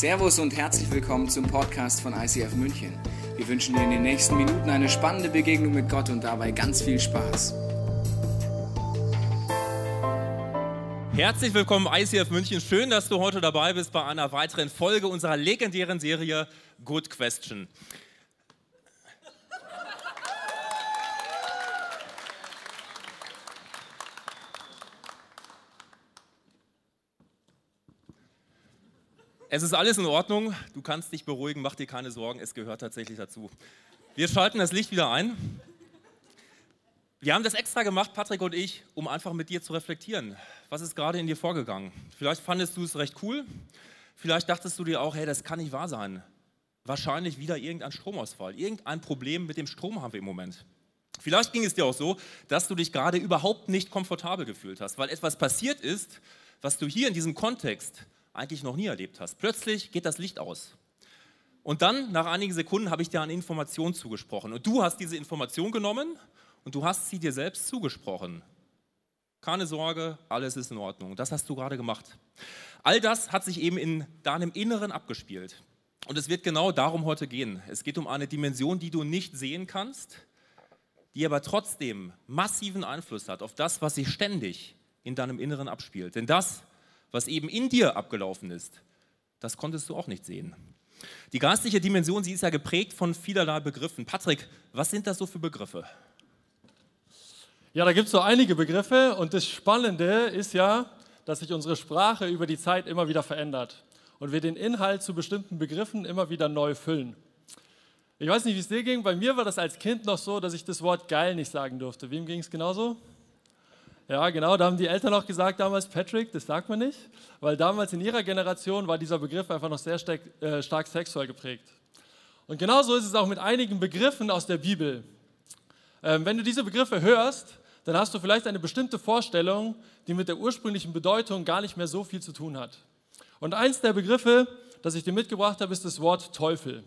Servus und herzlich willkommen zum Podcast von ICF München. Wir wünschen dir in den nächsten Minuten eine spannende Begegnung mit Gott und dabei ganz viel Spaß. Herzlich willkommen ICF München. Schön, dass du heute dabei bist bei einer weiteren Folge unserer legendären Serie Good Question. Es ist alles in Ordnung. Du kannst dich beruhigen, mach dir keine Sorgen. Es gehört tatsächlich dazu. Wir schalten das Licht wieder ein. Wir haben das extra gemacht, Patrick und ich, um einfach mit dir zu reflektieren. Was ist gerade in dir vorgegangen? Vielleicht fandest du es recht cool. Vielleicht dachtest du dir auch, hey, das kann nicht wahr sein. Wahrscheinlich wieder irgendein Stromausfall. Irgendein Problem mit dem Strom haben wir im Moment. Vielleicht ging es dir auch so, dass du dich gerade überhaupt nicht komfortabel gefühlt hast, weil etwas passiert ist, was du hier in diesem Kontext eigentlich noch nie erlebt hast. Plötzlich geht das Licht aus. Und dann, nach einigen Sekunden, habe ich dir eine Information zugesprochen. Und du hast diese Information genommen und du hast sie dir selbst zugesprochen. Keine Sorge, alles ist in Ordnung. Das hast du gerade gemacht. All das hat sich eben in deinem Inneren abgespielt. Und es wird genau darum heute gehen. Es geht um eine Dimension, die du nicht sehen kannst, die aber trotzdem massiven Einfluss hat auf das, was sich ständig in deinem Inneren abspielt. Denn das was eben in dir abgelaufen ist, das konntest du auch nicht sehen. Die geistliche Dimension, sie ist ja geprägt von vielerlei Begriffen. Patrick, was sind das so für Begriffe? Ja, da gibt es so einige Begriffe und das Spannende ist ja, dass sich unsere Sprache über die Zeit immer wieder verändert und wir den Inhalt zu bestimmten Begriffen immer wieder neu füllen. Ich weiß nicht, wie es dir ging, bei mir war das als Kind noch so, dass ich das Wort geil nicht sagen durfte. Wem ging es genauso? Ja, genau, da haben die Eltern auch gesagt damals, Patrick, das sagt man nicht, weil damals in ihrer Generation war dieser Begriff einfach noch sehr stark, äh, stark sexuell geprägt. Und genauso ist es auch mit einigen Begriffen aus der Bibel. Ähm, wenn du diese Begriffe hörst, dann hast du vielleicht eine bestimmte Vorstellung, die mit der ursprünglichen Bedeutung gar nicht mehr so viel zu tun hat. Und eins der Begriffe, das ich dir mitgebracht habe, ist das Wort Teufel.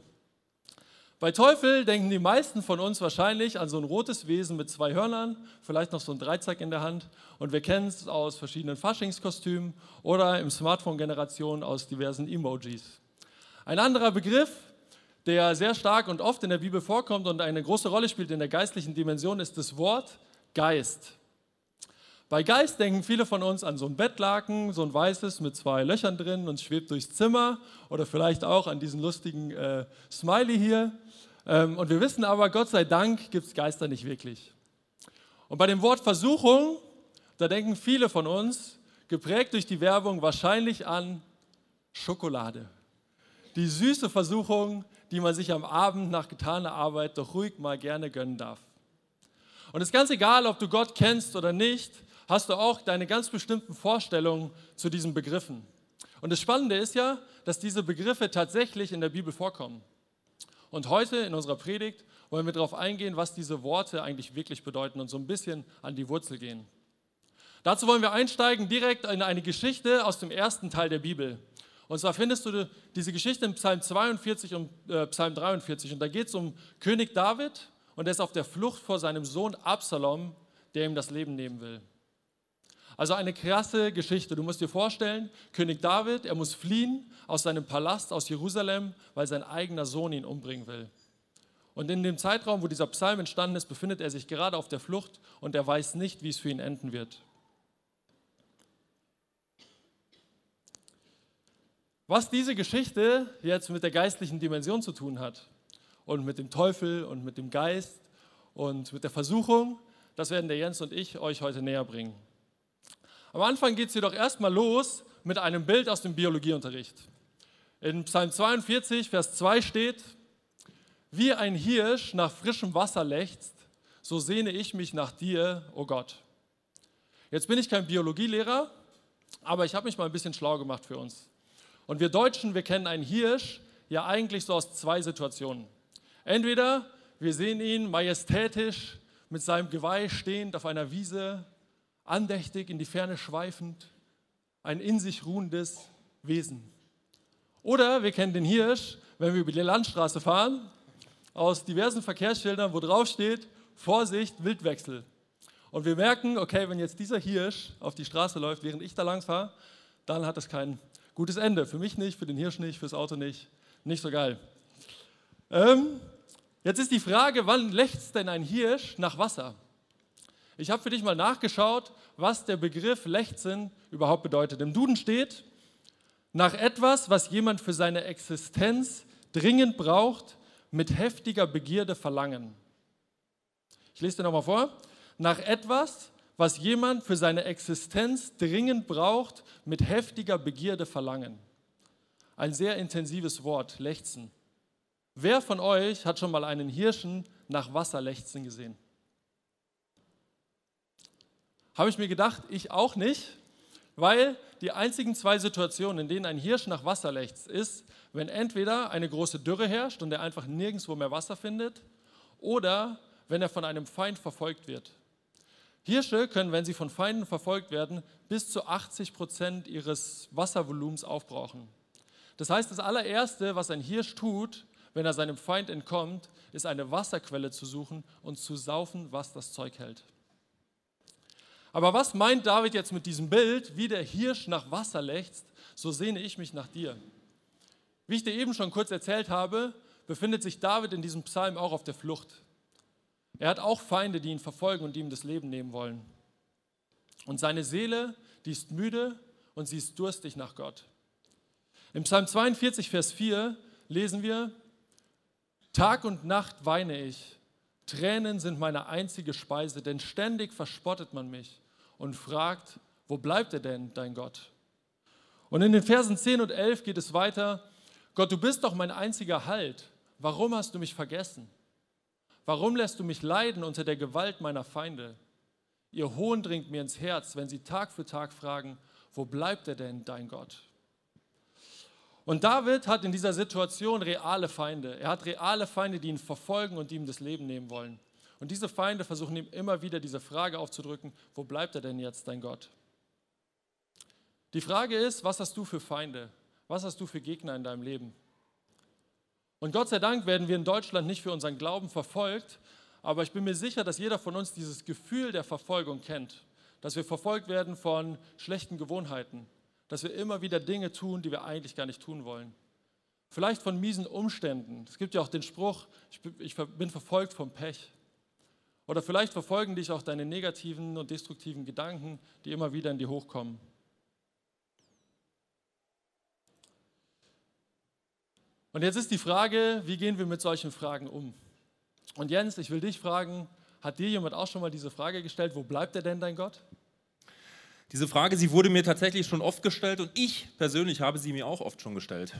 Bei Teufel denken die meisten von uns wahrscheinlich an so ein rotes Wesen mit zwei Hörnern, vielleicht noch so ein Dreizack in der Hand. Und wir kennen es aus verschiedenen Faschingskostümen oder im Smartphone-Generation aus diversen Emojis. Ein anderer Begriff, der sehr stark und oft in der Bibel vorkommt und eine große Rolle spielt in der geistlichen Dimension, ist das Wort Geist. Bei Geist denken viele von uns an so ein Bettlaken, so ein weißes mit zwei Löchern drin und schwebt durchs Zimmer oder vielleicht auch an diesen lustigen äh, Smiley hier. Ähm, und wir wissen aber, Gott sei Dank gibt es Geister nicht wirklich. Und bei dem Wort Versuchung, da denken viele von uns, geprägt durch die Werbung, wahrscheinlich an Schokolade. Die süße Versuchung, die man sich am Abend nach getaner Arbeit doch ruhig mal gerne gönnen darf. Und es ist ganz egal, ob du Gott kennst oder nicht, hast du auch deine ganz bestimmten Vorstellungen zu diesen Begriffen. Und das Spannende ist ja, dass diese Begriffe tatsächlich in der Bibel vorkommen. Und heute in unserer Predigt wollen wir darauf eingehen, was diese Worte eigentlich wirklich bedeuten und so ein bisschen an die Wurzel gehen. Dazu wollen wir einsteigen direkt in eine Geschichte aus dem ersten Teil der Bibel. Und zwar findest du diese Geschichte in Psalm 42 und äh, Psalm 43. Und da geht es um König David und er ist auf der Flucht vor seinem Sohn Absalom, der ihm das Leben nehmen will. Also eine krasse Geschichte. Du musst dir vorstellen, König David, er muss fliehen aus seinem Palast aus Jerusalem, weil sein eigener Sohn ihn umbringen will. Und in dem Zeitraum, wo dieser Psalm entstanden ist, befindet er sich gerade auf der Flucht und er weiß nicht, wie es für ihn enden wird. Was diese Geschichte jetzt mit der geistlichen Dimension zu tun hat und mit dem Teufel und mit dem Geist und mit der Versuchung, das werden der Jens und ich euch heute näher bringen. Am Anfang geht es jedoch erstmal los mit einem Bild aus dem Biologieunterricht. In Psalm 42, Vers 2 steht, wie ein Hirsch nach frischem Wasser lechzt, so sehne ich mich nach dir, o oh Gott. Jetzt bin ich kein Biologielehrer, aber ich habe mich mal ein bisschen schlau gemacht für uns. Und wir Deutschen, wir kennen einen Hirsch ja eigentlich so aus zwei Situationen. Entweder wir sehen ihn majestätisch mit seinem Geweih stehend auf einer Wiese andächtig in die Ferne schweifend, ein in sich ruhendes Wesen. Oder wir kennen den Hirsch, wenn wir über die Landstraße fahren, aus diversen Verkehrsschildern, wo drauf steht, Vorsicht, Wildwechsel. Und wir merken, okay, wenn jetzt dieser Hirsch auf die Straße läuft, während ich da lang fahre, dann hat das keinen Gutes Ende. Für mich nicht, für den Hirsch nicht, fürs Auto nicht. Nicht so geil. Ähm, jetzt ist die Frage, wann lechzt denn ein Hirsch nach Wasser? Ich habe für dich mal nachgeschaut, was der Begriff Lechzen überhaupt bedeutet. Im Duden steht, nach etwas, was jemand für seine Existenz dringend braucht, mit heftiger Begierde verlangen. Ich lese dir nochmal vor. Nach etwas, was jemand für seine Existenz dringend braucht, mit heftiger Begierde verlangen. Ein sehr intensives Wort, lechzen. Wer von euch hat schon mal einen Hirschen nach Wasser lechzen gesehen? Habe ich mir gedacht, ich auch nicht, weil die einzigen zwei Situationen, in denen ein Hirsch nach Wasser lechzt, ist, wenn entweder eine große Dürre herrscht und er einfach nirgendwo mehr Wasser findet, oder wenn er von einem Feind verfolgt wird. Hirsche können, wenn sie von Feinden verfolgt werden, bis zu 80 Prozent ihres Wasservolumens aufbrauchen. Das heißt, das allererste, was ein Hirsch tut, wenn er seinem Feind entkommt, ist eine Wasserquelle zu suchen und zu saufen, was das Zeug hält. Aber was meint David jetzt mit diesem Bild, wie der Hirsch nach Wasser lechzt, so sehne ich mich nach dir. Wie ich dir eben schon kurz erzählt habe, befindet sich David in diesem Psalm auch auf der Flucht. Er hat auch Feinde, die ihn verfolgen und die ihm das Leben nehmen wollen. Und seine Seele, die ist müde und sie ist durstig nach Gott. Im Psalm 42, Vers 4 lesen wir, Tag und Nacht weine ich, Tränen sind meine einzige Speise, denn ständig verspottet man mich und fragt, wo bleibt er denn, dein Gott? Und in den Versen 10 und 11 geht es weiter, Gott, du bist doch mein einziger Halt, warum hast du mich vergessen? Warum lässt du mich leiden unter der Gewalt meiner Feinde? Ihr Hohn dringt mir ins Herz, wenn sie Tag für Tag fragen, wo bleibt er denn, dein Gott? Und David hat in dieser Situation reale Feinde. Er hat reale Feinde, die ihn verfolgen und die ihm das Leben nehmen wollen. Und diese Feinde versuchen ihm immer wieder diese Frage aufzudrücken, wo bleibt er denn jetzt, dein Gott? Die Frage ist, was hast du für Feinde? Was hast du für Gegner in deinem Leben? Und Gott sei Dank werden wir in Deutschland nicht für unseren Glauben verfolgt, aber ich bin mir sicher, dass jeder von uns dieses Gefühl der Verfolgung kennt, dass wir verfolgt werden von schlechten Gewohnheiten, dass wir immer wieder Dinge tun, die wir eigentlich gar nicht tun wollen. Vielleicht von miesen Umständen. Es gibt ja auch den Spruch, ich bin verfolgt vom Pech. Oder vielleicht verfolgen dich auch deine negativen und destruktiven Gedanken, die immer wieder in dir hochkommen. Und jetzt ist die Frage, wie gehen wir mit solchen Fragen um? Und Jens, ich will dich fragen, hat dir jemand auch schon mal diese Frage gestellt, wo bleibt er denn dein Gott? Diese Frage, sie wurde mir tatsächlich schon oft gestellt und ich persönlich habe sie mir auch oft schon gestellt.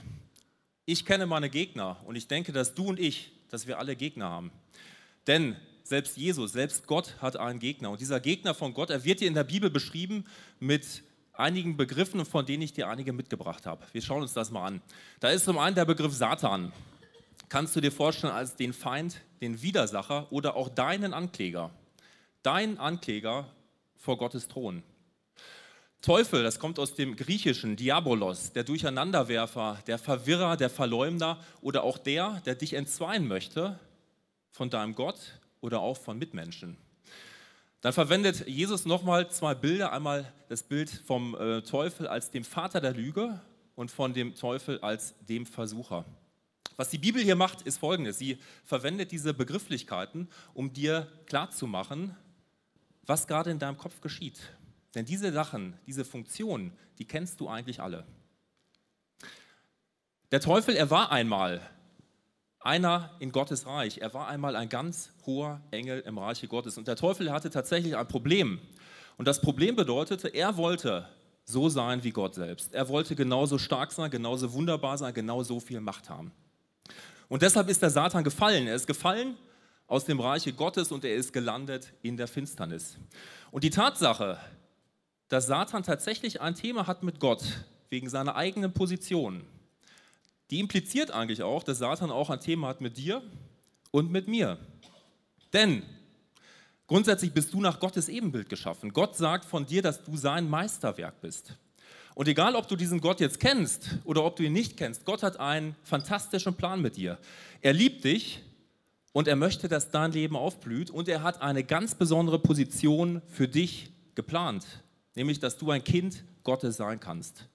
Ich kenne meine Gegner und ich denke, dass du und ich, dass wir alle Gegner haben. Denn selbst Jesus, selbst Gott hat einen Gegner. Und dieser Gegner von Gott, er wird hier in der Bibel beschrieben mit einigen Begriffen, von denen ich dir einige mitgebracht habe. Wir schauen uns das mal an. Da ist zum einen der Begriff Satan. Kannst du dir vorstellen als den Feind, den Widersacher oder auch deinen Ankläger? Dein Ankläger vor Gottes Thron. Teufel, das kommt aus dem griechischen Diabolos, der Durcheinanderwerfer, der Verwirrer, der Verleumder oder auch der, der dich entzweien möchte von deinem Gott oder auch von Mitmenschen. Dann verwendet Jesus nochmal zwei Bilder. Einmal das Bild vom äh, Teufel als dem Vater der Lüge und von dem Teufel als dem Versucher. Was die Bibel hier macht, ist folgendes. Sie verwendet diese Begrifflichkeiten, um dir klarzumachen, was gerade in deinem Kopf geschieht. Denn diese Sachen, diese Funktionen, die kennst du eigentlich alle. Der Teufel, er war einmal einer in Gottes Reich. Er war einmal ein ganz hoher Engel im Reiche Gottes. Und der Teufel hatte tatsächlich ein Problem. Und das Problem bedeutete, er wollte so sein wie Gott selbst. Er wollte genauso stark sein, genauso wunderbar sein, genauso viel Macht haben. Und deshalb ist der Satan gefallen. Er ist gefallen aus dem Reiche Gottes und er ist gelandet in der Finsternis. Und die Tatsache, dass Satan tatsächlich ein Thema hat mit Gott wegen seiner eigenen Position, die impliziert eigentlich auch, dass Satan auch ein Thema hat mit dir und mit mir. Denn grundsätzlich bist du nach Gottes Ebenbild geschaffen. Gott sagt von dir, dass du sein Meisterwerk bist. Und egal, ob du diesen Gott jetzt kennst oder ob du ihn nicht kennst, Gott hat einen fantastischen Plan mit dir. Er liebt dich und er möchte, dass dein Leben aufblüht und er hat eine ganz besondere Position für dich geplant, nämlich dass du ein Kind Gottes sein kannst.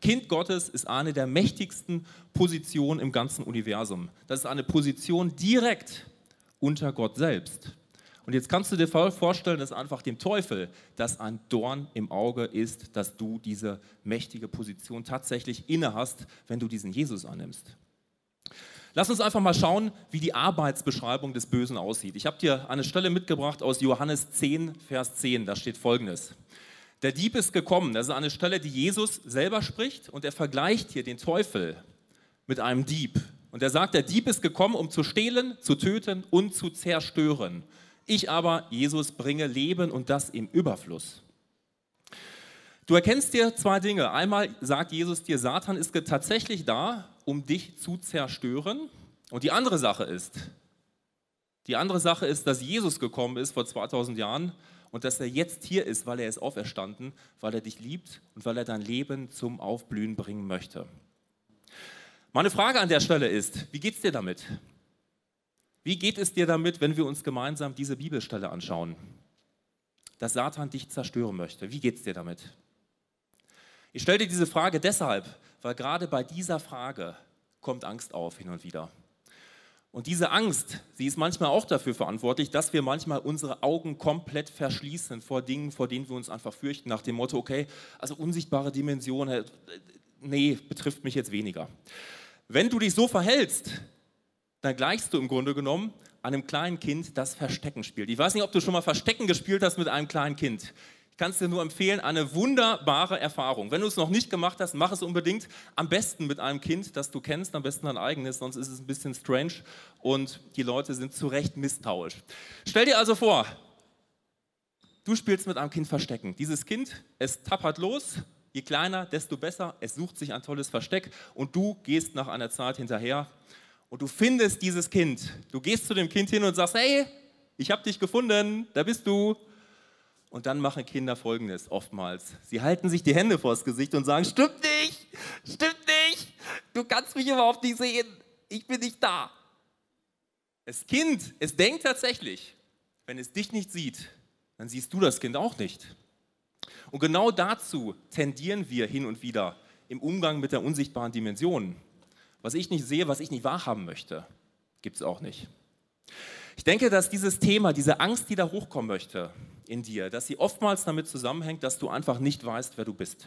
Kind Gottes ist eine der mächtigsten Positionen im ganzen Universum. Das ist eine Position direkt unter Gott selbst. Und jetzt kannst du dir vorstellen, dass einfach dem Teufel das ein Dorn im Auge ist, dass du diese mächtige Position tatsächlich inne hast, wenn du diesen Jesus annimmst. Lass uns einfach mal schauen, wie die Arbeitsbeschreibung des Bösen aussieht. Ich habe dir eine Stelle mitgebracht aus Johannes 10, Vers 10. Da steht folgendes. Der Dieb ist gekommen. Das ist eine Stelle, die Jesus selber spricht und er vergleicht hier den Teufel mit einem Dieb. Und er sagt, der Dieb ist gekommen, um zu stehlen, zu töten und zu zerstören. Ich aber, Jesus, bringe Leben und das im Überfluss. Du erkennst dir zwei Dinge. Einmal sagt Jesus dir, Satan ist tatsächlich da, um dich zu zerstören. Und die andere Sache ist, die andere Sache ist, dass Jesus gekommen ist vor 2000 Jahren und dass er jetzt hier ist, weil er ist auferstanden, weil er dich liebt und weil er dein Leben zum Aufblühen bringen möchte. Meine Frage an der Stelle ist, wie geht es dir damit? Wie geht es dir damit, wenn wir uns gemeinsam diese Bibelstelle anschauen? Dass Satan dich zerstören möchte. Wie geht es dir damit? Ich stelle dir diese Frage deshalb, weil gerade bei dieser Frage kommt Angst auf hin und wieder. Und diese Angst, sie ist manchmal auch dafür verantwortlich, dass wir manchmal unsere Augen komplett verschließen vor Dingen, vor denen wir uns einfach fürchten, nach dem Motto, okay, also unsichtbare Dimensionen, nee, betrifft mich jetzt weniger. Wenn du dich so verhältst, dann gleichst du im Grunde genommen einem kleinen Kind, das Verstecken spielt. Ich weiß nicht, ob du schon mal Verstecken gespielt hast mit einem kleinen Kind. Ich kann es dir nur empfehlen, eine wunderbare Erfahrung. Wenn du es noch nicht gemacht hast, mach es unbedingt. Am besten mit einem Kind, das du kennst, am besten ein eigenes, sonst ist es ein bisschen strange und die Leute sind zu Recht misstrauisch. Stell dir also vor, du spielst mit einem Kind Verstecken. Dieses Kind, es tappert los, je kleiner, desto besser, es sucht sich ein tolles Versteck und du gehst nach einer Zeit hinterher und du findest dieses Kind. Du gehst zu dem Kind hin und sagst, hey, ich habe dich gefunden, da bist du. Und dann machen Kinder Folgendes oftmals. Sie halten sich die Hände vors Gesicht und sagen, stimmt nicht, stimmt nicht, du kannst mich überhaupt nicht sehen, ich bin nicht da. Das Kind, es denkt tatsächlich, wenn es dich nicht sieht, dann siehst du das Kind auch nicht. Und genau dazu tendieren wir hin und wieder im Umgang mit der unsichtbaren Dimension. Was ich nicht sehe, was ich nicht wahrhaben möchte, gibt es auch nicht. Ich denke, dass dieses Thema, diese Angst, die da hochkommen möchte in dir, dass sie oftmals damit zusammenhängt, dass du einfach nicht weißt, wer du bist.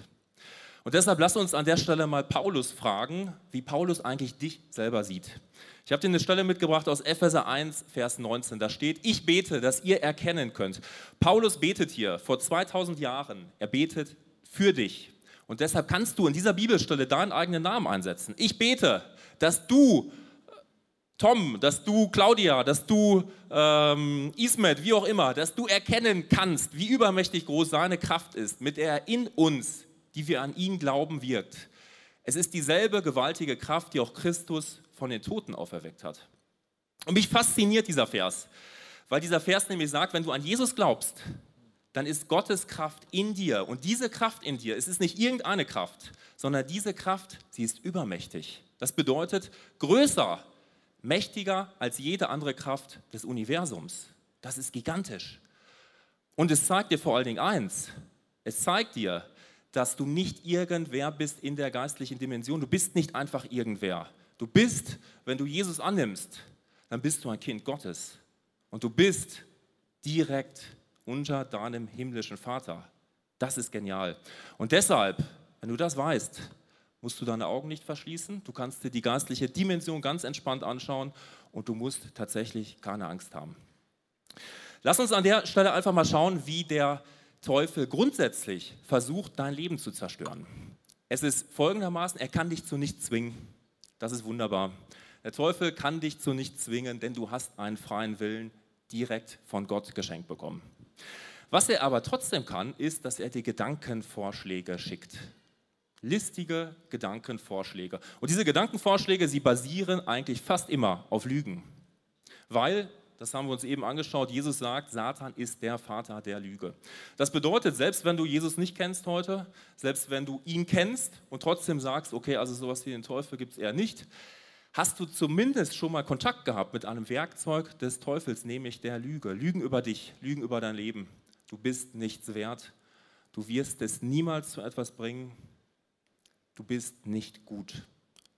Und deshalb lass uns an der Stelle mal Paulus fragen, wie Paulus eigentlich dich selber sieht. Ich habe dir eine Stelle mitgebracht aus Epheser 1, Vers 19. Da steht, ich bete, dass ihr erkennen könnt. Paulus betet hier vor 2000 Jahren. Er betet für dich. Und deshalb kannst du in dieser Bibelstelle deinen eigenen Namen einsetzen. Ich bete, dass du, Tom, dass du, Claudia, dass du, ähm, Ismet, wie auch immer, dass du erkennen kannst, wie übermächtig groß seine Kraft ist, mit der er in uns, die wir an ihn glauben, wirkt. Es ist dieselbe gewaltige Kraft, die auch Christus von den Toten auferweckt hat. Und mich fasziniert dieser Vers, weil dieser Vers nämlich sagt, wenn du an Jesus glaubst, dann ist Gottes Kraft in dir. Und diese Kraft in dir, es ist nicht irgendeine Kraft, sondern diese Kraft, sie ist übermächtig. Das bedeutet größer, mächtiger als jede andere Kraft des Universums. Das ist gigantisch. Und es zeigt dir vor allen Dingen eins. Es zeigt dir, dass du nicht irgendwer bist in der geistlichen Dimension. Du bist nicht einfach irgendwer. Du bist, wenn du Jesus annimmst, dann bist du ein Kind Gottes. Und du bist direkt unter deinem himmlischen Vater. Das ist genial. Und deshalb, wenn du das weißt, musst du deine Augen nicht verschließen. Du kannst dir die geistliche Dimension ganz entspannt anschauen und du musst tatsächlich keine Angst haben. Lass uns an der Stelle einfach mal schauen, wie der Teufel grundsätzlich versucht, dein Leben zu zerstören. Es ist folgendermaßen, er kann dich zu nichts zwingen. Das ist wunderbar. Der Teufel kann dich zu nichts zwingen, denn du hast einen freien Willen direkt von Gott geschenkt bekommen. Was er aber trotzdem kann, ist, dass er dir Gedankenvorschläge schickt. Listige Gedankenvorschläge. Und diese Gedankenvorschläge, sie basieren eigentlich fast immer auf Lügen. Weil, das haben wir uns eben angeschaut, Jesus sagt, Satan ist der Vater der Lüge. Das bedeutet, selbst wenn du Jesus nicht kennst heute, selbst wenn du ihn kennst und trotzdem sagst, okay, also sowas wie den Teufel gibt es eher nicht, hast du zumindest schon mal Kontakt gehabt mit einem Werkzeug des Teufels, nämlich der Lüge. Lügen über dich, Lügen über dein Leben. Du bist nichts wert. Du wirst es niemals zu etwas bringen. Du bist nicht gut.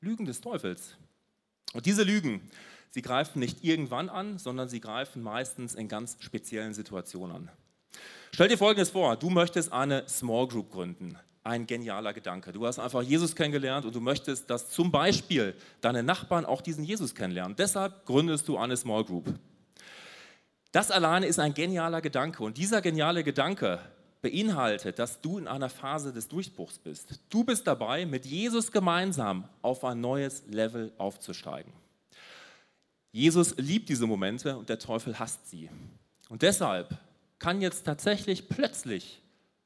Lügen des Teufels. Und diese Lügen, sie greifen nicht irgendwann an, sondern sie greifen meistens in ganz speziellen Situationen an. Stell dir Folgendes vor, du möchtest eine Small Group gründen. Ein genialer Gedanke. Du hast einfach Jesus kennengelernt und du möchtest, dass zum Beispiel deine Nachbarn auch diesen Jesus kennenlernen. Deshalb gründest du eine Small Group. Das alleine ist ein genialer Gedanke und dieser geniale Gedanke beinhaltet, dass du in einer Phase des Durchbruchs bist. Du bist dabei, mit Jesus gemeinsam auf ein neues Level aufzusteigen. Jesus liebt diese Momente und der Teufel hasst sie. Und deshalb kann jetzt tatsächlich plötzlich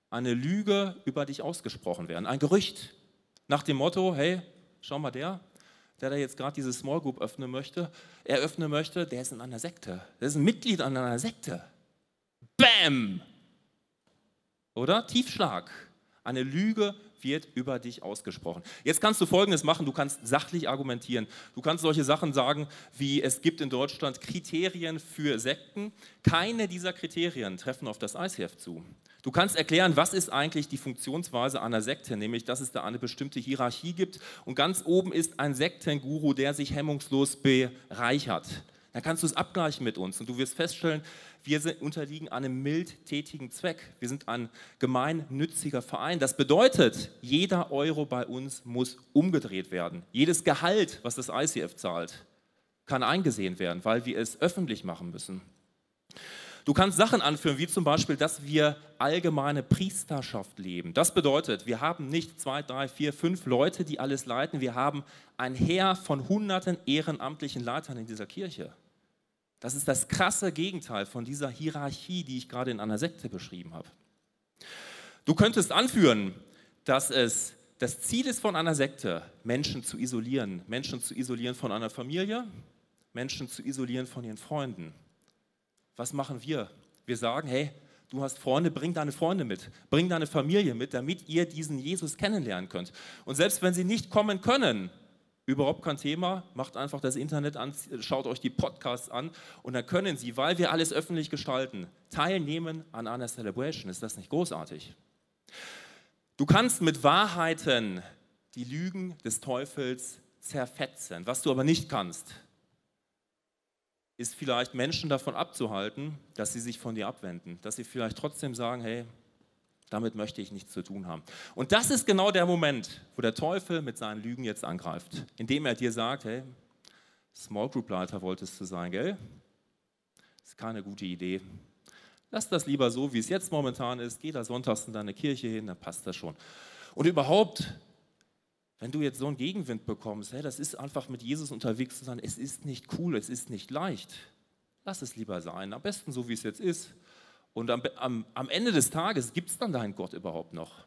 eine Lüge über dich ausgesprochen werden, ein Gerücht nach dem Motto, hey, schau mal der, der da jetzt gerade diese Small Group öffnen möchte, eröffnen möchte, der ist in einer Sekte. Der ist ein Mitglied an einer Sekte. Bam! Oder? Tiefschlag. Eine Lüge wird über dich ausgesprochen. Jetzt kannst du Folgendes machen, du kannst sachlich argumentieren. Du kannst solche Sachen sagen, wie es gibt in Deutschland Kriterien für Sekten. Keine dieser Kriterien treffen auf das ICF zu. Du kannst erklären, was ist eigentlich die Funktionsweise einer Sekte, nämlich dass es da eine bestimmte Hierarchie gibt und ganz oben ist ein Sektenguru, der sich hemmungslos bereichert. Dann kannst du es abgleichen mit uns und du wirst feststellen, wir sind, unterliegen einem mildtätigen Zweck. Wir sind ein gemeinnütziger Verein. Das bedeutet, jeder Euro bei uns muss umgedreht werden. Jedes Gehalt, was das ICF zahlt, kann eingesehen werden, weil wir es öffentlich machen müssen. Du kannst Sachen anführen, wie zum Beispiel, dass wir allgemeine Priesterschaft leben. Das bedeutet, wir haben nicht zwei, drei, vier, fünf Leute, die alles leiten. Wir haben ein Heer von hunderten ehrenamtlichen Leitern in dieser Kirche. Das ist das krasse Gegenteil von dieser Hierarchie, die ich gerade in einer Sekte beschrieben habe. Du könntest anführen, dass es das Ziel ist von einer Sekte, Menschen zu isolieren, Menschen zu isolieren von einer Familie, Menschen zu isolieren von ihren Freunden. Was machen wir? Wir sagen, hey, du hast Freunde, bring deine Freunde mit, bring deine Familie mit, damit ihr diesen Jesus kennenlernen könnt. Und selbst wenn sie nicht kommen können, Überhaupt kein Thema, macht einfach das Internet an, schaut euch die Podcasts an und dann können Sie, weil wir alles öffentlich gestalten, teilnehmen an einer Celebration. Ist das nicht großartig? Du kannst mit Wahrheiten die Lügen des Teufels zerfetzen. Was du aber nicht kannst, ist vielleicht Menschen davon abzuhalten, dass sie sich von dir abwenden, dass sie vielleicht trotzdem sagen, hey, damit möchte ich nichts zu tun haben. Und das ist genau der Moment, wo der Teufel mit seinen Lügen jetzt angreift, indem er dir sagt, hey, Small Group Leiter wolltest du sein, gell? Das ist keine gute Idee. Lass das lieber so, wie es jetzt momentan ist. Geh da sonntags in deine Kirche hin, dann passt das schon. Und überhaupt, wenn du jetzt so einen Gegenwind bekommst, hey, das ist einfach mit Jesus unterwegs zu sein, es ist nicht cool, es ist nicht leicht. Lass es lieber sein. Am besten so, wie es jetzt ist. Und am, am, am Ende des Tages gibt es dann deinen Gott überhaupt noch?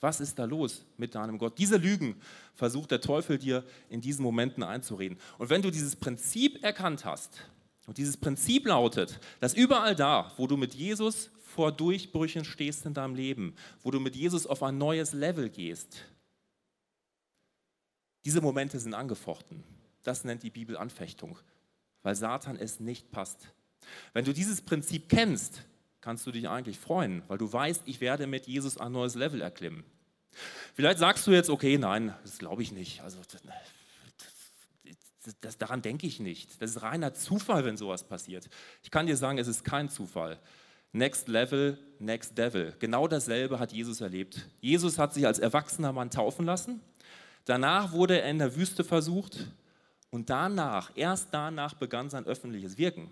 Was ist da los mit deinem Gott? Diese Lügen versucht der Teufel dir in diesen Momenten einzureden. Und wenn du dieses Prinzip erkannt hast, und dieses Prinzip lautet, dass überall da, wo du mit Jesus vor Durchbrüchen stehst in deinem Leben, wo du mit Jesus auf ein neues Level gehst, diese Momente sind angefochten. Das nennt die Bibel Anfechtung, weil Satan es nicht passt, wenn du dieses Prinzip kennst, kannst du dich eigentlich freuen, weil du weißt, ich werde mit Jesus ein neues Level erklimmen. Vielleicht sagst du jetzt, okay, nein, das glaube ich nicht. Also das, das, daran denke ich nicht. Das ist reiner Zufall, wenn sowas passiert. Ich kann dir sagen, es ist kein Zufall. Next Level, Next Devil. Genau dasselbe hat Jesus erlebt. Jesus hat sich als erwachsener Mann taufen lassen. Danach wurde er in der Wüste versucht und danach, erst danach begann sein öffentliches Wirken.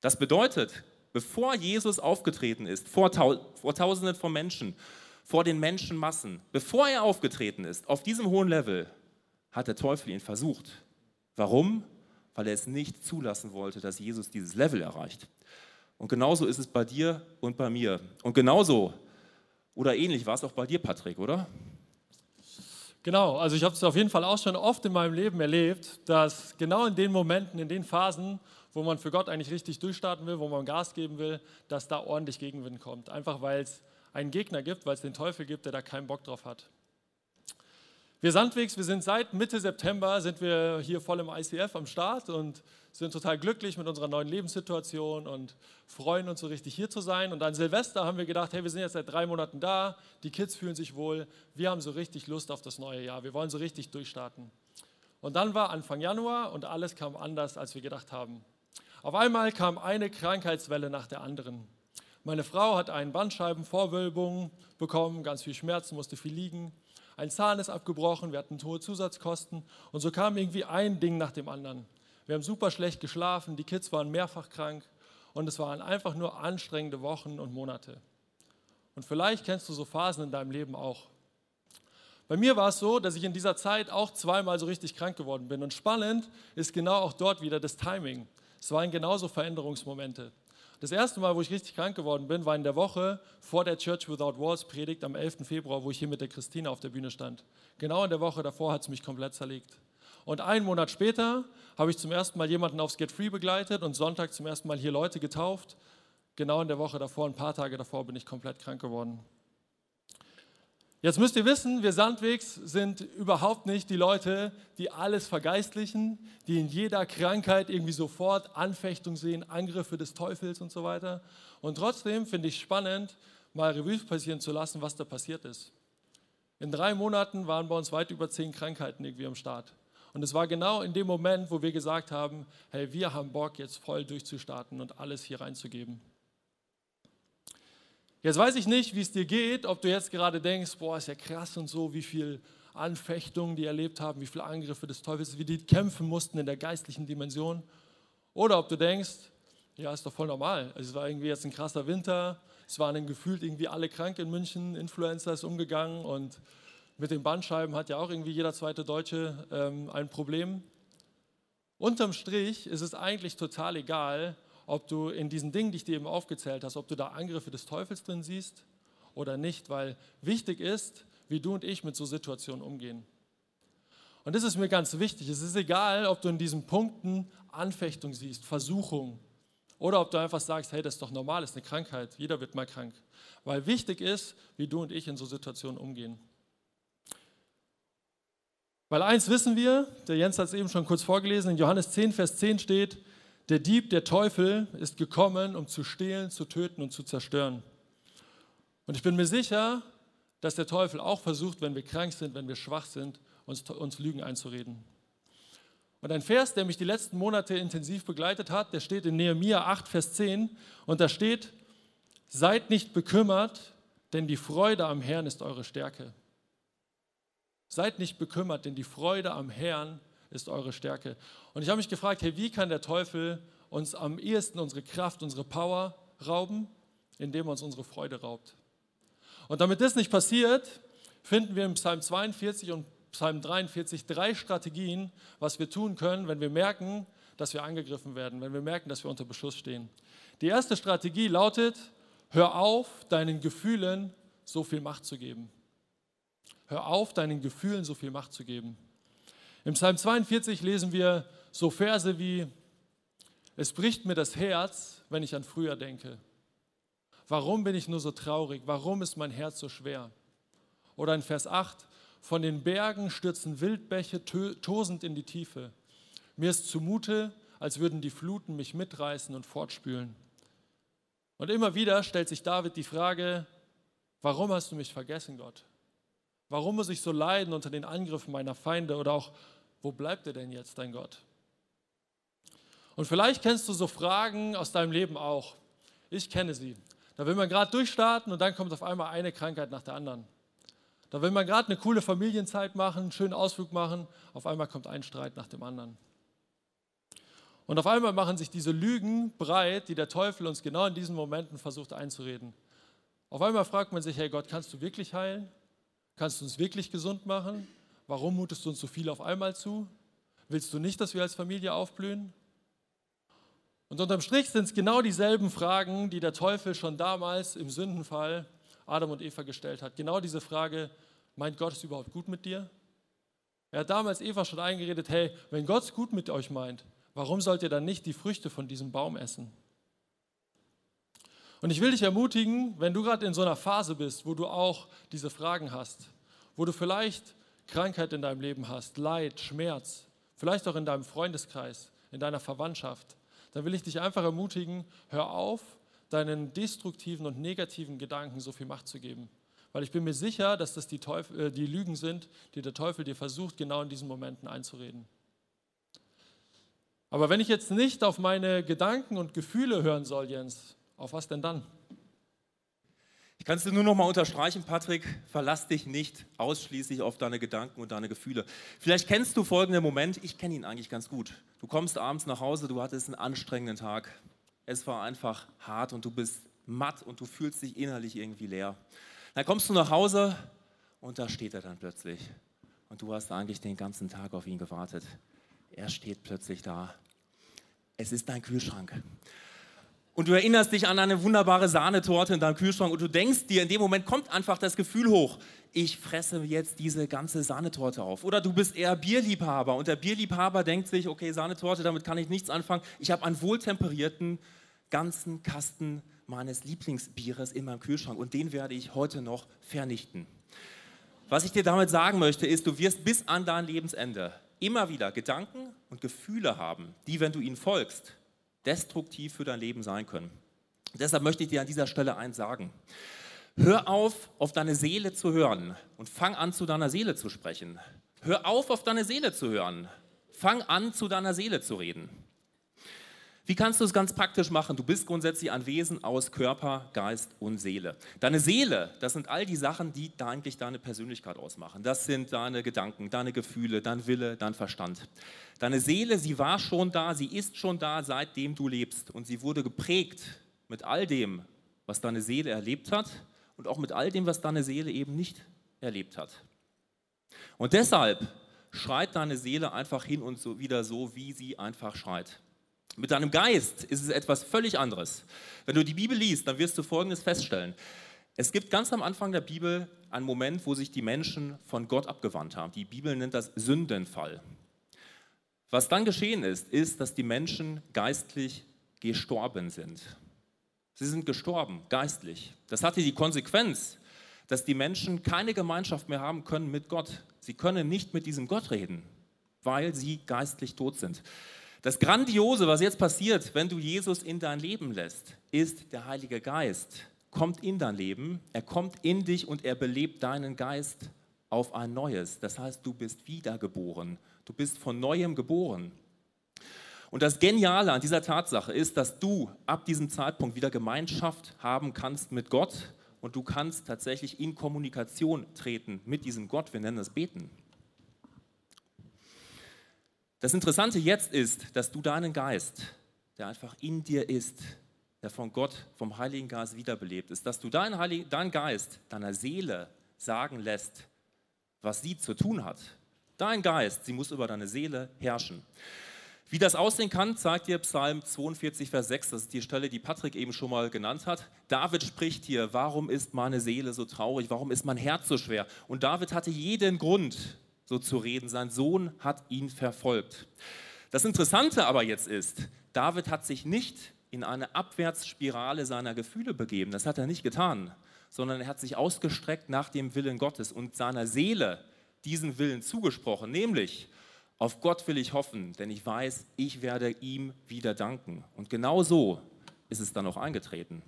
Das bedeutet, bevor Jesus aufgetreten ist, vor, vor Tausenden von Menschen, vor den Menschenmassen, bevor er aufgetreten ist, auf diesem hohen Level, hat der Teufel ihn versucht. Warum? Weil er es nicht zulassen wollte, dass Jesus dieses Level erreicht. Und genauso ist es bei dir und bei mir. Und genauso oder ähnlich war es auch bei dir, Patrick, oder? Genau, also ich habe es auf jeden Fall auch schon oft in meinem Leben erlebt, dass genau in den Momenten, in den Phasen, wo man für Gott eigentlich richtig durchstarten will, wo man Gas geben will, dass da ordentlich Gegenwind kommt. Einfach weil es einen Gegner gibt, weil es den Teufel gibt, der da keinen Bock drauf hat. Wir Sandwegs, wir sind seit Mitte September sind wir hier voll im ICF am Start und sind total glücklich mit unserer neuen Lebenssituation und freuen uns so richtig hier zu sein. Und an Silvester haben wir gedacht, hey, wir sind jetzt seit drei Monaten da, die Kids fühlen sich wohl, wir haben so richtig Lust auf das neue Jahr, wir wollen so richtig durchstarten. Und dann war Anfang Januar und alles kam anders, als wir gedacht haben. Auf einmal kam eine Krankheitswelle nach der anderen. Meine Frau hat einen Bandscheibenvorwölbung bekommen, ganz viel Schmerzen, musste viel liegen. Ein Zahn ist abgebrochen, wir hatten hohe Zusatzkosten und so kam irgendwie ein Ding nach dem anderen. Wir haben super schlecht geschlafen, die Kids waren mehrfach krank und es waren einfach nur anstrengende Wochen und Monate. Und vielleicht kennst du so Phasen in deinem Leben auch. Bei mir war es so, dass ich in dieser Zeit auch zweimal so richtig krank geworden bin. Und spannend ist genau auch dort wieder das Timing. Es waren genauso Veränderungsmomente. Das erste Mal, wo ich richtig krank geworden bin, war in der Woche vor der Church Without Walls Predigt am 11. Februar, wo ich hier mit der Christina auf der Bühne stand. Genau in der Woche davor hat es mich komplett zerlegt. Und einen Monat später habe ich zum ersten Mal jemanden aufs Get Free begleitet und Sonntag zum ersten Mal hier Leute getauft. Genau in der Woche davor, ein paar Tage davor, bin ich komplett krank geworden. Jetzt müsst ihr wissen, wir Sandwegs sind überhaupt nicht die Leute, die alles vergeistlichen, die in jeder Krankheit irgendwie sofort Anfechtung sehen, Angriffe des Teufels und so weiter. Und trotzdem finde ich spannend, mal Revue passieren zu lassen, was da passiert ist. In drei Monaten waren bei uns weit über zehn Krankheiten irgendwie am Start. Und es war genau in dem Moment, wo wir gesagt haben, hey, wir haben Bock, jetzt voll durchzustarten und alles hier reinzugeben. Jetzt weiß ich nicht, wie es dir geht, ob du jetzt gerade denkst, boah, ist ja krass und so, wie viel Anfechtungen die erlebt haben, wie viele Angriffe des Teufels, wie die kämpfen mussten in der geistlichen Dimension. Oder ob du denkst, ja, ist doch voll normal. Also es war irgendwie jetzt ein krasser Winter, es waren gefühlt irgendwie alle krank in München, Influencer ist umgegangen und mit den Bandscheiben hat ja auch irgendwie jeder zweite Deutsche ähm, ein Problem. Unterm Strich ist es eigentlich total egal, ob du in diesen Dingen, die ich dir eben aufgezählt hast, ob du da Angriffe des Teufels drin siehst oder nicht, weil wichtig ist, wie du und ich mit so Situationen umgehen. Und das ist mir ganz wichtig. Es ist egal, ob du in diesen Punkten Anfechtung siehst, Versuchung, oder ob du einfach sagst, hey, das ist doch normal, das ist eine Krankheit, jeder wird mal krank. Weil wichtig ist, wie du und ich in so Situationen umgehen. Weil eins wissen wir, der Jens hat es eben schon kurz vorgelesen, in Johannes 10, Vers 10 steht, der Dieb, der Teufel, ist gekommen, um zu stehlen, zu töten und zu zerstören. Und ich bin mir sicher, dass der Teufel auch versucht, wenn wir krank sind, wenn wir schwach sind, uns, uns Lügen einzureden. Und ein Vers, der mich die letzten Monate intensiv begleitet hat, der steht in Nehemiah 8, Vers 10. Und da steht, seid nicht bekümmert, denn die Freude am Herrn ist eure Stärke. Seid nicht bekümmert, denn die Freude am Herrn ist eure Stärke. Und ich habe mich gefragt, hey, wie kann der Teufel uns am ehesten unsere Kraft, unsere Power rauben, indem er uns unsere Freude raubt? Und damit das nicht passiert, finden wir im Psalm 42 und Psalm 43 drei Strategien, was wir tun können, wenn wir merken, dass wir angegriffen werden, wenn wir merken, dass wir unter Beschuss stehen. Die erste Strategie lautet, hör auf, deinen Gefühlen so viel Macht zu geben. Hör auf, deinen Gefühlen so viel Macht zu geben. Im Psalm 42 lesen wir so Verse wie, es bricht mir das Herz, wenn ich an früher denke. Warum bin ich nur so traurig? Warum ist mein Herz so schwer? Oder in Vers 8, von den Bergen stürzen Wildbäche tosend in die Tiefe. Mir ist zumute, als würden die Fluten mich mitreißen und fortspülen. Und immer wieder stellt sich David die Frage, warum hast du mich vergessen, Gott? Warum muss ich so leiden unter den Angriffen meiner Feinde oder auch wo bleibt er denn jetzt, dein Gott? Und vielleicht kennst du so Fragen aus deinem Leben auch. Ich kenne sie. Da will man gerade durchstarten und dann kommt auf einmal eine Krankheit nach der anderen. Da will man gerade eine coole Familienzeit machen, einen schönen Ausflug machen, auf einmal kommt ein Streit nach dem anderen. Und auf einmal machen sich diese Lügen breit, die der Teufel uns genau in diesen Momenten versucht einzureden. Auf einmal fragt man sich, hey Gott, kannst du wirklich heilen? Kannst du uns wirklich gesund machen? Warum mutest du uns so viel auf einmal zu? Willst du nicht, dass wir als Familie aufblühen? Und unterm Strich sind es genau dieselben Fragen, die der Teufel schon damals im Sündenfall Adam und Eva gestellt hat. Genau diese Frage, meint Gott es überhaupt gut mit dir? Er hat damals Eva schon eingeredet, hey, wenn Gott es gut mit euch meint, warum sollt ihr dann nicht die Früchte von diesem Baum essen? Und ich will dich ermutigen, wenn du gerade in so einer Phase bist, wo du auch diese Fragen hast, wo du vielleicht Krankheit in deinem Leben hast, Leid, Schmerz, vielleicht auch in deinem Freundeskreis, in deiner Verwandtschaft, dann will ich dich einfach ermutigen, hör auf, deinen destruktiven und negativen Gedanken so viel Macht zu geben. Weil ich bin mir sicher, dass das die, Teufel, äh, die Lügen sind, die der Teufel dir versucht, genau in diesen Momenten einzureden. Aber wenn ich jetzt nicht auf meine Gedanken und Gefühle hören soll, Jens, auf was denn dann? Ich kann es dir nur noch mal unterstreichen, Patrick, verlass dich nicht ausschließlich auf deine Gedanken und deine Gefühle. Vielleicht kennst du folgenden Moment, ich kenne ihn eigentlich ganz gut. Du kommst abends nach Hause, du hattest einen anstrengenden Tag. Es war einfach hart und du bist matt und du fühlst dich innerlich irgendwie leer. Dann kommst du nach Hause und da steht er dann plötzlich. Und du hast eigentlich den ganzen Tag auf ihn gewartet. Er steht plötzlich da. Es ist dein Kühlschrank und du erinnerst dich an eine wunderbare Sahnetorte in deinem Kühlschrank und du denkst dir, in dem Moment kommt einfach das Gefühl hoch, ich fresse jetzt diese ganze Sahnetorte auf. Oder du bist eher Bierliebhaber und der Bierliebhaber denkt sich, okay, Sahnetorte, damit kann ich nichts anfangen. Ich habe einen wohltemperierten ganzen Kasten meines Lieblingsbieres in meinem Kühlschrank und den werde ich heute noch vernichten. Was ich dir damit sagen möchte, ist, du wirst bis an dein Lebensende immer wieder Gedanken und Gefühle haben, die, wenn du ihnen folgst, destruktiv für dein Leben sein können. Deshalb möchte ich dir an dieser Stelle eins sagen. Hör auf, auf deine Seele zu hören und fang an, zu deiner Seele zu sprechen. Hör auf, auf deine Seele zu hören. Fang an, zu deiner Seele zu reden. Wie kannst du es ganz praktisch machen? Du bist grundsätzlich ein Wesen aus Körper, Geist und Seele. Deine Seele, das sind all die Sachen, die eigentlich deine Persönlichkeit ausmachen. Das sind deine Gedanken, deine Gefühle, dein Wille, dein Verstand. Deine Seele, sie war schon da, sie ist schon da, seitdem du lebst. Und sie wurde geprägt mit all dem, was deine Seele erlebt hat und auch mit all dem, was deine Seele eben nicht erlebt hat. Und deshalb schreit deine Seele einfach hin und so wieder so, wie sie einfach schreit. Mit deinem Geist ist es etwas völlig anderes. Wenn du die Bibel liest, dann wirst du Folgendes feststellen. Es gibt ganz am Anfang der Bibel einen Moment, wo sich die Menschen von Gott abgewandt haben. Die Bibel nennt das Sündenfall. Was dann geschehen ist, ist, dass die Menschen geistlich gestorben sind. Sie sind gestorben, geistlich. Das hatte die Konsequenz, dass die Menschen keine Gemeinschaft mehr haben können mit Gott. Sie können nicht mit diesem Gott reden, weil sie geistlich tot sind. Das Grandiose, was jetzt passiert, wenn du Jesus in dein Leben lässt, ist der Heilige Geist. Kommt in dein Leben, er kommt in dich und er belebt deinen Geist auf ein neues. Das heißt, du bist wiedergeboren. Du bist von neuem geboren. Und das Geniale an dieser Tatsache ist, dass du ab diesem Zeitpunkt wieder Gemeinschaft haben kannst mit Gott und du kannst tatsächlich in Kommunikation treten mit diesem Gott. Wir nennen das Beten. Das Interessante jetzt ist, dass du deinen Geist, der einfach in dir ist, der von Gott, vom Heiligen Geist wiederbelebt ist, dass du deinen, Heilig, deinen Geist, deiner Seele sagen lässt, was sie zu tun hat. Dein Geist, sie muss über deine Seele herrschen. Wie das aussehen kann, zeigt dir Psalm 42, Vers 6. Das ist die Stelle, die Patrick eben schon mal genannt hat. David spricht hier, warum ist meine Seele so traurig? Warum ist mein Herz so schwer? Und David hatte jeden Grund, so zu reden. Sein Sohn hat ihn verfolgt. Das Interessante aber jetzt ist, David hat sich nicht in eine Abwärtsspirale seiner Gefühle begeben. Das hat er nicht getan, sondern er hat sich ausgestreckt nach dem Willen Gottes und seiner Seele diesen Willen zugesprochen, nämlich auf Gott will ich hoffen, denn ich weiß, ich werde ihm wieder danken. Und genau so ist es dann auch eingetreten.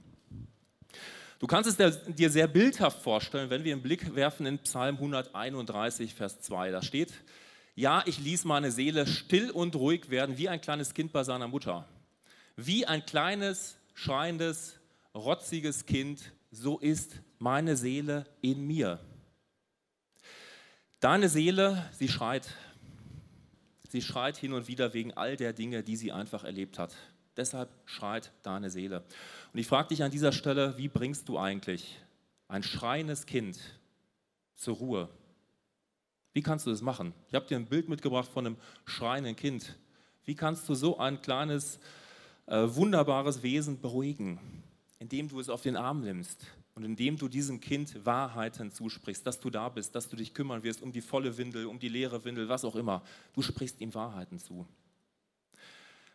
Du kannst es dir sehr bildhaft vorstellen, wenn wir einen Blick werfen in Psalm 131, Vers 2. Da steht, ja, ich ließ meine Seele still und ruhig werden, wie ein kleines Kind bei seiner Mutter. Wie ein kleines, schreiendes, rotziges Kind, so ist meine Seele in mir. Deine Seele, sie schreit. Sie schreit hin und wieder wegen all der Dinge, die sie einfach erlebt hat. Deshalb schreit deine Seele. Und ich frage dich an dieser Stelle, wie bringst du eigentlich ein schreiendes Kind zur Ruhe? Wie kannst du das machen? Ich habe dir ein Bild mitgebracht von einem schreienden Kind. Wie kannst du so ein kleines, äh, wunderbares Wesen beruhigen, indem du es auf den Arm nimmst und indem du diesem Kind Wahrheiten zusprichst, dass du da bist, dass du dich kümmern wirst um die volle Windel, um die leere Windel, was auch immer. Du sprichst ihm Wahrheiten zu.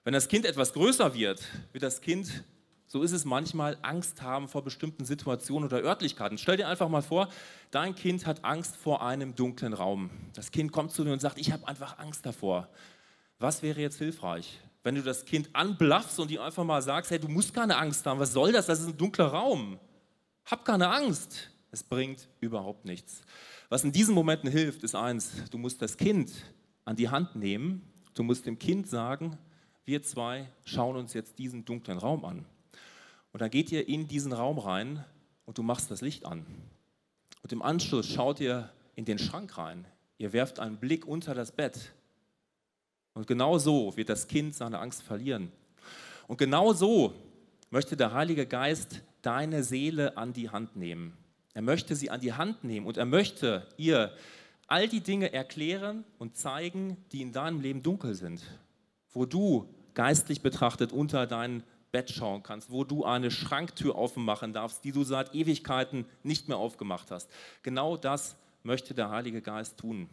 Wenn das Kind etwas größer wird, wird das Kind so ist es manchmal, Angst haben vor bestimmten Situationen oder Örtlichkeiten. Stell dir einfach mal vor, dein Kind hat Angst vor einem dunklen Raum. Das Kind kommt zu dir und sagt, ich habe einfach Angst davor. Was wäre jetzt hilfreich? wenn du das Kind anblaffst und ihm einfach mal sagst, hey, du musst keine Angst haben, was soll das? Das ist ein dunkler Raum. Hab keine Angst. Es bringt überhaupt nichts. Was in diesen Momenten hilft, ist eins, du musst das Kind an die Hand nehmen, du musst dem Kind sagen, wir zwei schauen uns jetzt diesen dunklen Raum an. Und dann geht ihr in diesen Raum rein und du machst das Licht an. Und im Anschluss schaut ihr in den Schrank rein. Ihr werft einen Blick unter das Bett. Und genau so wird das Kind seine Angst verlieren. Und genau so möchte der Heilige Geist deine Seele an die Hand nehmen. Er möchte sie an die Hand nehmen und er möchte ihr all die Dinge erklären und zeigen, die in deinem Leben dunkel sind, wo du geistlich betrachtet unter dein Bett schauen kannst, wo du eine Schranktür aufmachen darfst, die du seit Ewigkeiten nicht mehr aufgemacht hast. Genau das möchte der Heilige Geist tun.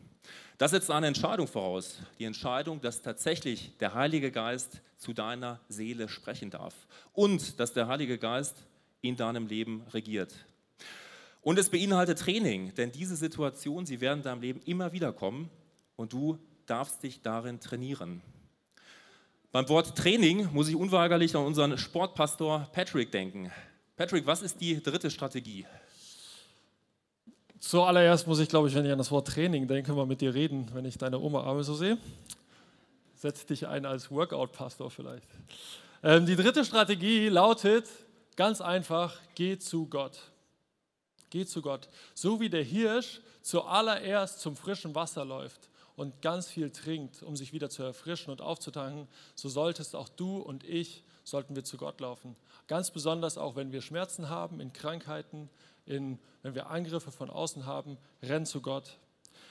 Das setzt eine Entscheidung voraus. Die Entscheidung, dass tatsächlich der Heilige Geist zu deiner Seele sprechen darf und dass der Heilige Geist in deinem Leben regiert. Und es beinhaltet Training, denn diese Situationen, sie werden in deinem Leben immer wieder kommen und du darfst dich darin trainieren. Beim Wort Training muss ich unweigerlich an unseren Sportpastor Patrick denken. Patrick, was ist die dritte Strategie? Zuallererst muss ich, glaube ich, wenn ich an das Wort Training denke, mal mit dir reden, wenn ich deine Oma Arme so sehe. Setz dich ein als Workout-Pastor vielleicht. Ähm, die dritte Strategie lautet ganz einfach: Geh zu Gott. Geh zu Gott. So wie der Hirsch zuallererst zum frischen Wasser läuft und ganz viel trinkt, um sich wieder zu erfrischen und aufzutanken, so solltest auch du und ich, sollten wir zu Gott laufen. Ganz besonders auch, wenn wir Schmerzen haben, in Krankheiten, in, wenn wir Angriffe von außen haben, renn zu Gott.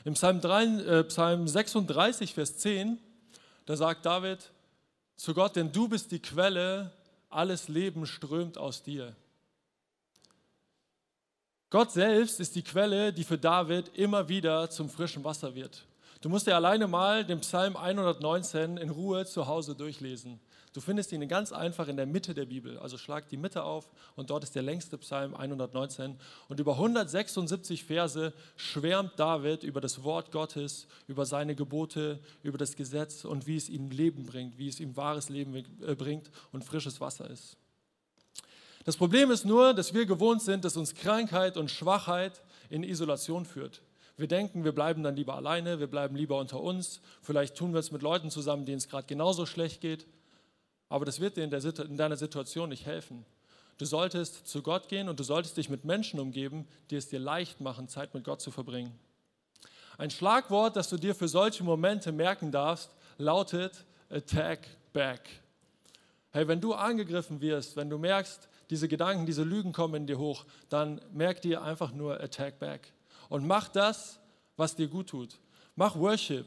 Im Psalm, 3, äh, Psalm 36, Vers 10, da sagt David zu Gott, denn du bist die Quelle, alles Leben strömt aus dir. Gott selbst ist die Quelle, die für David immer wieder zum frischen Wasser wird. Du musst dir alleine mal den Psalm 119 in Ruhe zu Hause durchlesen. Du findest ihn ganz einfach in der Mitte der Bibel. Also schlag die Mitte auf und dort ist der längste Psalm 119. Und über 176 Verse schwärmt David über das Wort Gottes, über seine Gebote, über das Gesetz und wie es ihm Leben bringt, wie es ihm wahres Leben äh, bringt und frisches Wasser ist. Das Problem ist nur, dass wir gewohnt sind, dass uns Krankheit und Schwachheit in Isolation führt. Wir denken, wir bleiben dann lieber alleine, wir bleiben lieber unter uns. Vielleicht tun wir es mit Leuten zusammen, denen es gerade genauso schlecht geht. Aber das wird dir in, der, in deiner Situation nicht helfen. Du solltest zu Gott gehen und du solltest dich mit Menschen umgeben, die es dir leicht machen, Zeit mit Gott zu verbringen. Ein Schlagwort, das du dir für solche Momente merken darfst, lautet Attack Back. Hey, wenn du angegriffen wirst, wenn du merkst, diese Gedanken, diese Lügen kommen in dir hoch, dann merk dir einfach nur Attack Back. Und mach das, was dir gut tut. Mach Worship.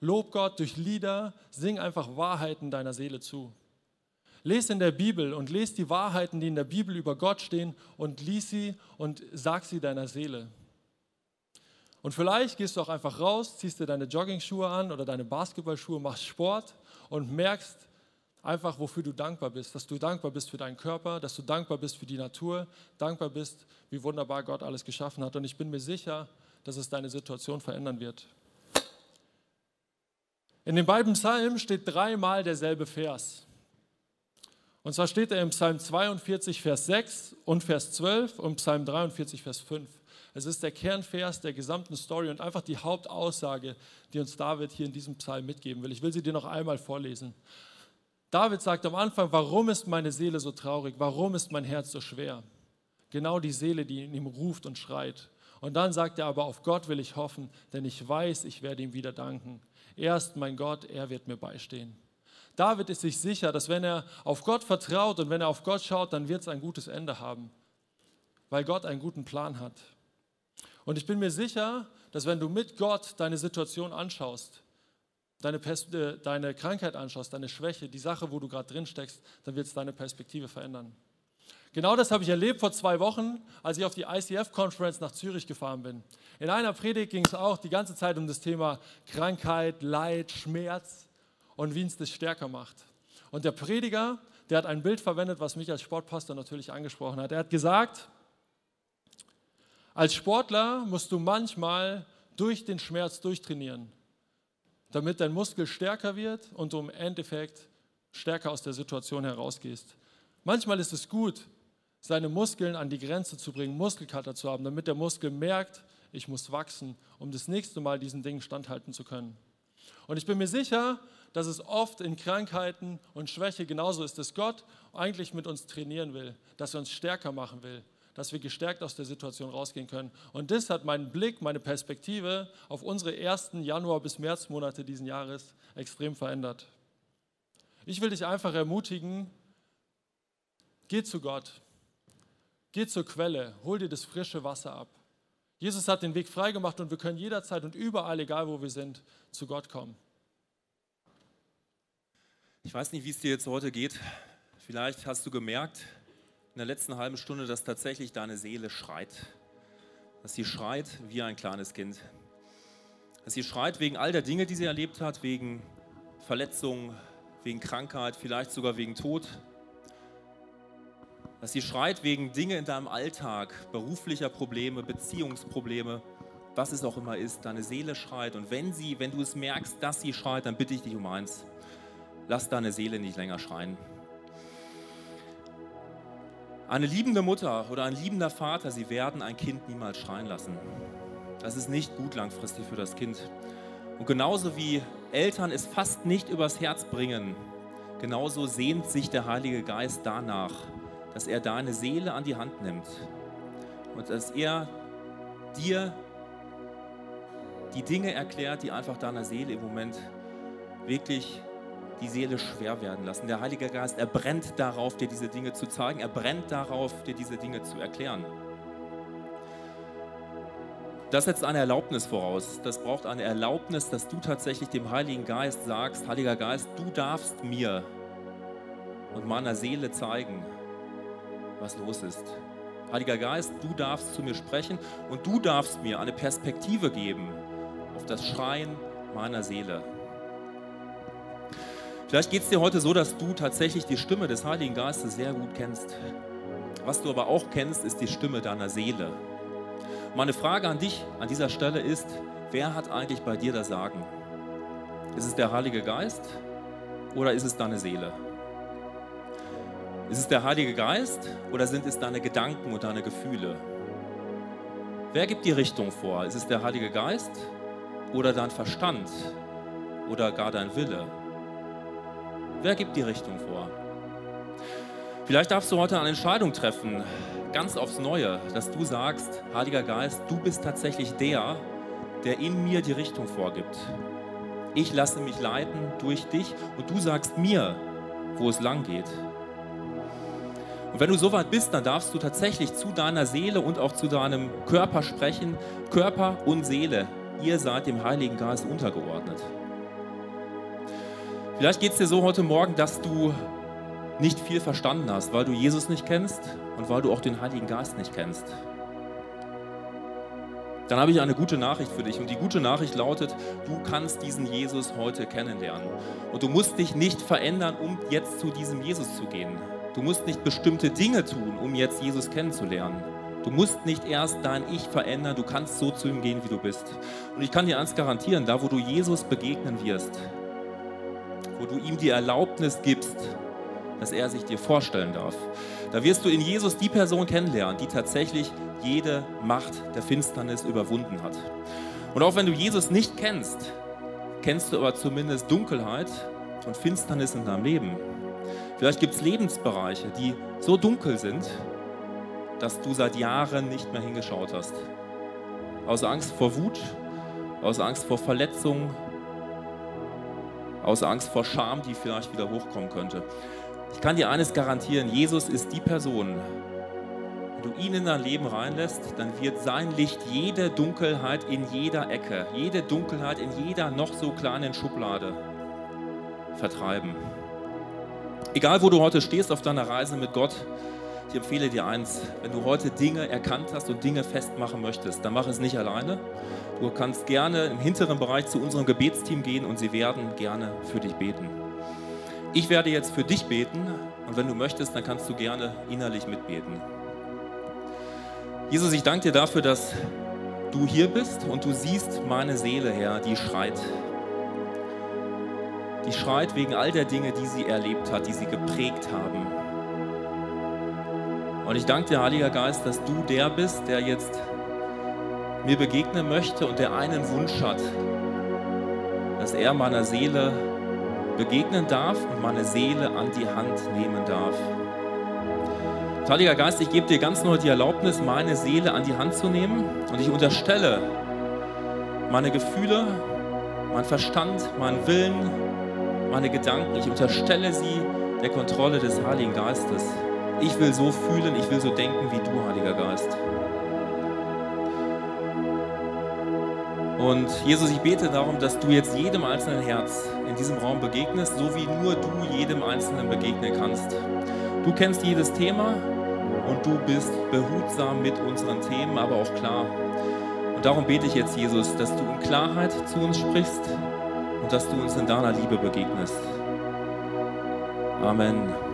Lob Gott durch Lieder. Sing einfach Wahrheiten deiner Seele zu. Lies in der Bibel und lies die Wahrheiten, die in der Bibel über Gott stehen und lies sie und sag sie deiner Seele. Und vielleicht gehst du auch einfach raus, ziehst dir deine Jogging-Schuhe an oder deine Basketballschuhe, machst Sport und merkst einfach, wofür du dankbar bist. Dass du dankbar bist für deinen Körper, dass du dankbar bist für die Natur, dankbar bist, wie wunderbar Gott alles geschaffen hat. Und ich bin mir sicher, dass es deine Situation verändern wird. In den beiden Psalmen steht dreimal derselbe Vers. Und zwar steht er im Psalm 42, Vers 6 und Vers 12 und Psalm 43, Vers 5. Es ist der Kernvers der gesamten Story und einfach die Hauptaussage, die uns David hier in diesem Psalm mitgeben will. Ich will sie dir noch einmal vorlesen. David sagt am Anfang, warum ist meine Seele so traurig? Warum ist mein Herz so schwer? Genau die Seele, die in ihm ruft und schreit. Und dann sagt er aber, auf Gott will ich hoffen, denn ich weiß, ich werde ihm wieder danken. Er ist mein Gott, er wird mir beistehen. David ist sich sicher, dass wenn er auf Gott vertraut und wenn er auf Gott schaut, dann wird es ein gutes Ende haben, weil Gott einen guten Plan hat. Und ich bin mir sicher, dass wenn du mit Gott deine Situation anschaust, deine, äh, deine Krankheit anschaust, deine Schwäche, die Sache, wo du gerade drin steckst, dann wird es deine Perspektive verändern. Genau das habe ich erlebt vor zwei Wochen, als ich auf die ICF-Conference nach Zürich gefahren bin. In einer Predigt ging es auch die ganze Zeit um das Thema Krankheit, Leid, Schmerz und wie uns das stärker macht. Und der Prediger, der hat ein Bild verwendet, was mich als Sportpastor natürlich angesprochen hat. Er hat gesagt, als Sportler musst du manchmal durch den Schmerz durchtrainieren, damit dein Muskel stärker wird und du im Endeffekt stärker aus der Situation herausgehst. Manchmal ist es gut, seine Muskeln an die Grenze zu bringen, Muskelkater zu haben, damit der Muskel merkt, ich muss wachsen, um das nächste Mal diesen Dingen standhalten zu können. Und ich bin mir sicher, dass es oft in Krankheiten und Schwäche genauso ist, dass Gott eigentlich mit uns trainieren will, dass er uns stärker machen will, dass wir gestärkt aus der Situation rausgehen können. Und das hat meinen Blick, meine Perspektive auf unsere ersten Januar- bis Märzmonate diesen Jahres extrem verändert. Ich will dich einfach ermutigen, geh zu Gott, Geh zur Quelle, hol dir das frische Wasser ab. Jesus hat den Weg freigemacht und wir können jederzeit und überall, egal wo wir sind, zu Gott kommen. Ich weiß nicht, wie es dir jetzt heute geht. Vielleicht hast du gemerkt in der letzten halben Stunde, dass tatsächlich deine Seele schreit. Dass sie schreit wie ein kleines Kind. Dass sie schreit wegen all der Dinge, die sie erlebt hat, wegen Verletzungen, wegen Krankheit, vielleicht sogar wegen Tod dass sie schreit wegen Dinge in deinem Alltag, beruflicher Probleme, Beziehungsprobleme, was es auch immer ist, deine Seele schreit. Und wenn sie, wenn du es merkst, dass sie schreit, dann bitte ich dich um eins. Lass deine Seele nicht länger schreien. Eine liebende Mutter oder ein liebender Vater, sie werden ein Kind niemals schreien lassen. Das ist nicht gut langfristig für das Kind. Und genauso wie Eltern es fast nicht übers Herz bringen, genauso sehnt sich der Heilige Geist danach, dass er deine Seele an die Hand nimmt und dass er dir die Dinge erklärt, die einfach deiner Seele im Moment wirklich die Seele schwer werden lassen. Der Heilige Geist, er brennt darauf, dir diese Dinge zu zeigen, er brennt darauf, dir diese Dinge zu erklären. Das setzt eine Erlaubnis voraus. Das braucht eine Erlaubnis, dass du tatsächlich dem Heiligen Geist sagst, Heiliger Geist, du darfst mir und meiner Seele zeigen, was los ist. Heiliger Geist, du darfst zu mir sprechen und du darfst mir eine Perspektive geben auf das Schreien meiner Seele. Vielleicht geht es dir heute so, dass du tatsächlich die Stimme des Heiligen Geistes sehr gut kennst. Was du aber auch kennst, ist die Stimme deiner Seele. Meine Frage an dich an dieser Stelle ist, wer hat eigentlich bei dir das Sagen? Ist es der Heilige Geist oder ist es deine Seele? Ist es der Heilige Geist oder sind es deine Gedanken und deine Gefühle? Wer gibt die Richtung vor? Ist es der Heilige Geist oder dein Verstand oder gar dein Wille? Wer gibt die Richtung vor? Vielleicht darfst du heute eine Entscheidung treffen, ganz aufs Neue, dass du sagst, Heiliger Geist, du bist tatsächlich der, der in mir die Richtung vorgibt. Ich lasse mich leiten durch dich und du sagst mir, wo es lang geht. Und wenn du so weit bist, dann darfst du tatsächlich zu deiner Seele und auch zu deinem Körper sprechen. Körper und Seele, ihr seid dem Heiligen Geist untergeordnet. Vielleicht geht es dir so heute Morgen, dass du nicht viel verstanden hast, weil du Jesus nicht kennst und weil du auch den Heiligen Geist nicht kennst. Dann habe ich eine gute Nachricht für dich. Und die gute Nachricht lautet, du kannst diesen Jesus heute kennenlernen. Und du musst dich nicht verändern, um jetzt zu diesem Jesus zu gehen. Du musst nicht bestimmte Dinge tun, um jetzt Jesus kennenzulernen. Du musst nicht erst dein Ich verändern, du kannst so zu ihm gehen, wie du bist. Und ich kann dir eins garantieren, da wo du Jesus begegnen wirst, wo du ihm die Erlaubnis gibst, dass er sich dir vorstellen darf, da wirst du in Jesus die Person kennenlernen, die tatsächlich jede Macht der Finsternis überwunden hat. Und auch wenn du Jesus nicht kennst, kennst du aber zumindest Dunkelheit und Finsternis in deinem Leben. Vielleicht gibt es Lebensbereiche, die so dunkel sind, dass du seit Jahren nicht mehr hingeschaut hast. Aus Angst vor Wut, aus Angst vor Verletzungen, aus Angst vor Scham, die vielleicht wieder hochkommen könnte. Ich kann dir eines garantieren, Jesus ist die Person, wenn du ihn in dein Leben reinlässt, dann wird sein Licht jede Dunkelheit in jeder Ecke, jede Dunkelheit in jeder noch so kleinen Schublade vertreiben. Egal, wo du heute stehst auf deiner Reise mit Gott, ich empfehle dir eins, wenn du heute Dinge erkannt hast und Dinge festmachen möchtest, dann mach es nicht alleine. Du kannst gerne im hinteren Bereich zu unserem Gebetsteam gehen und sie werden gerne für dich beten. Ich werde jetzt für dich beten und wenn du möchtest, dann kannst du gerne innerlich mitbeten. Jesus, ich danke dir dafür, dass du hier bist und du siehst meine Seele, Herr, die schreit. die schreit wegen all der Dinge, die sie erlebt hat, die sie geprägt haben. Und ich danke dir, Heiliger Geist, dass du der bist, der jetzt mir begegnen möchte und der einen Wunsch hat, dass er meiner Seele begegnen darf und meine Seele an die Hand nehmen darf. Heiliger Geist, ich gebe dir ganz neu die Erlaubnis, meine Seele an die Hand zu nehmen und ich unterstelle meine Gefühle, mein Verstand, meinen Willen, meine Gedanken, ich unterstelle sie der Kontrolle des Heiligen Geistes. Ich will so fühlen, ich will so denken wie du, Heiliger Geist. Und Jesus, ich bete darum, dass du jetzt jedem einzelnen Herz in diesem Raum begegnest, so wie nur du jedem Einzelnen begegnen kannst. Du kennst jedes Thema und du bist behutsam mit unseren Themen, aber auch klar. Und darum bete ich jetzt, Jesus, dass du in Klarheit zu uns sprichst und dass du uns in deiner Liebe begegnest. Amen.